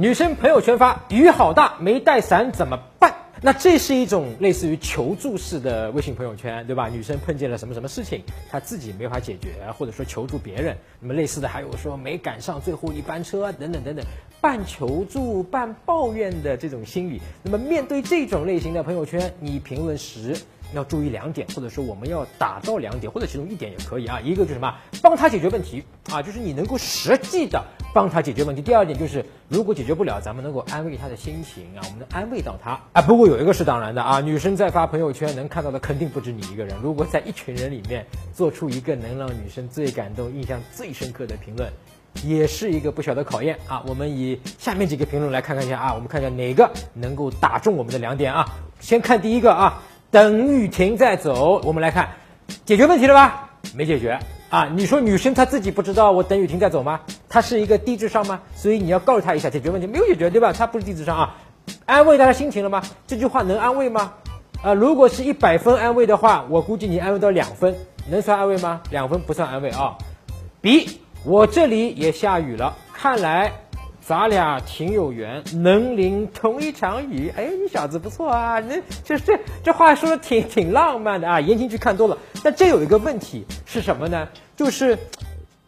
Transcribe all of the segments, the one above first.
女生朋友圈发雨好大，没带伞怎么办？那这是一种类似于求助式的微信朋友圈，对吧？女生碰见了什么什么事情，她自己没法解决，或者说求助别人。那么类似的还有说没赶上最后一班车等等等等，半求助半抱怨的这种心理。那么面对这种类型的朋友圈，你评论时。要注意两点，或者说我们要打到两点，或者其中一点也可以啊。一个就是什么，帮他解决问题啊，就是你能够实际的帮他解决问题。第二点就是，如果解决不了，咱们能够安慰他的心情啊，我们能安慰到他啊。不过有一个是当然的啊，女生在发朋友圈能看到的肯定不止你一个人。如果在一群人里面做出一个能让女生最感动、印象最深刻的评论，也是一个不小的考验啊。我们以下面几个评论来看看一下啊，我们看一下哪个能够打中我们的两点啊。先看第一个啊。等雨停再走，我们来看，解决问题了吧？没解决啊！你说女生她自己不知道我等雨停再走吗？她是一个低智商吗？所以你要告诉她一下，解决问题没有解决，对吧？她不是低智商啊！安慰她的心情了吗？这句话能安慰吗？啊，如果是一百分安慰的话，我估计你安慰到两分，能算安慰吗？两分不算安慰啊。B，我这里也下雨了，看来。咱俩挺有缘，能淋同一场雨。哎，你小子不错啊，那这这这话说的挺挺浪漫的啊。言情剧看多了，但这有一个问题是什么呢？就是。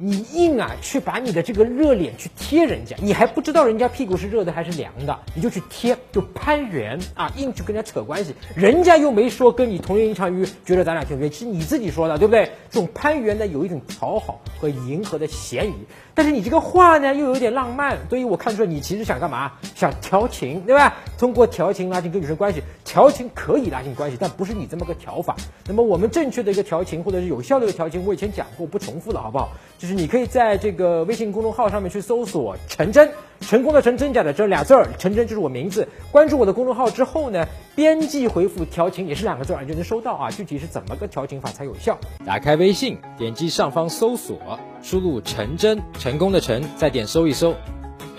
你硬啊，去把你的这个热脸去贴人家，你还不知道人家屁股是热的还是凉的，你就去贴，就攀援啊，硬去跟人家扯关系，人家又没说跟你同淋一场雨，觉得咱俩挺有缘，其实你自己说的，对不对？这种攀援呢，有一种讨好和迎合的嫌疑，但是你这个话呢，又有点浪漫，所以我看出来你其实想干嘛？想调情，对吧？通过调情拉近跟女生关系，调情可以拉近关系，但不是你这么个调法。那么我们正确的一个调情，或者是有效的一个调情，我以前讲过，不重复了，好不好？就是。你可以在这个微信公众号上面去搜索“陈真”，成功的成真假的真俩字儿，陈真就是我名字。关注我的公众号之后呢，编辑回复“调情”也是两个字儿，你就能收到啊。具体是怎么个调情法才有效？打开微信，点击上方搜索，输入“陈真”，成功的陈，再点搜一搜。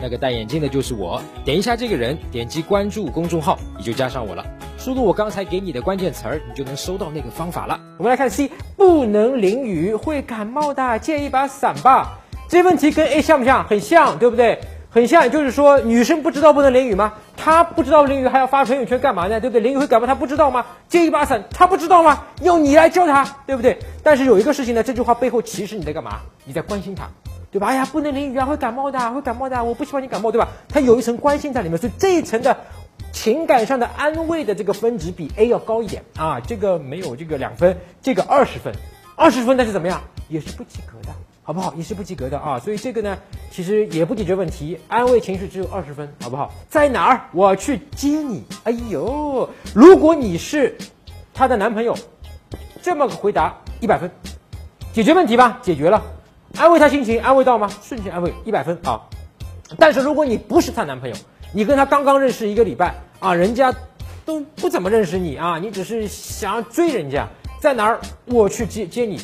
那个戴眼镜的就是我，点一下这个人，点击关注公众号，你就加上我了。输入我刚才给你的关键词儿，你就能收到那个方法了。我们来看 C，不能淋雨，会感冒的，借一把伞吧。这问题跟 A 像不像？很像，对不对？很像，就是说女生不知道不能淋雨吗？她不知道淋雨还要发朋友圈干嘛呢？对不对？淋雨会感冒，她不知道吗？借一把伞，她不知道吗？用你来教她，对不对？但是有一个事情呢，这句话背后其实你在干嘛？你在关心她。对吧？哎呀，不能淋雨啊，会感冒的，会感冒的。我不希望你感冒，对吧？她有一层关心在里面，所以这一层的情感上的安慰的这个分值比 A 要高一点啊。这个没有这个两分，这个二十分，二十分，但是怎么样，也是不及格的，好不好？也是不及格的啊。所以这个呢，其实也不解决问题，安慰情绪只有二十分，好不好？在哪儿？我去接你。哎呦，如果你是她的男朋友，这么个回答一百分，解决问题吧，解决了。安慰她心情，安慰到吗？瞬间安慰，一百分啊！但是如果你不是她男朋友，你跟她刚刚认识一个礼拜啊，人家都不怎么认识你啊，你只是想要追人家，在哪儿我去接接你，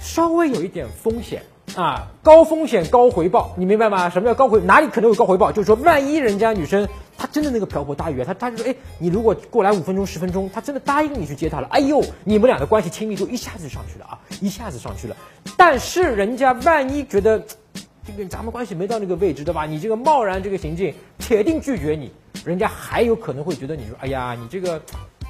稍微有一点风险啊，高风险高回报，你明白吗？什么叫高回？哪里可能有高回报？就是说，万一人家女生。他真的那个瓢泼大雨，他他就说，哎，你如果过来五分钟十分钟，他真的答应你去接他了，哎呦，你们俩的关系亲密度一下子就上去了啊，一下子上去了。但是人家万一觉得这个咱们关系没到那个位置，对吧？你这个贸然这个行径，铁定拒绝你，人家还有可能会觉得你说，哎呀，你这个。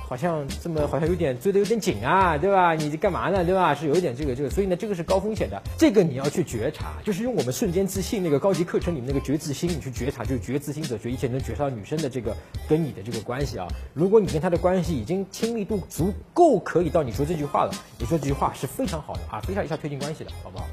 好像这么好像有点追得有点紧啊，对吧？你干嘛呢，对吧？是有一点这个这个，所以呢，这个是高风险的，这个你要去觉察，就是用我们瞬间自信那个高级课程里面那个觉自心，你去觉察，就是觉自心者觉，一切能觉察到女生的这个跟你的这个关系啊。如果你跟她的关系已经亲密度足够，可以到你说这句话了，你说这句话是非常好的啊，非常有效推进关系的，好不好？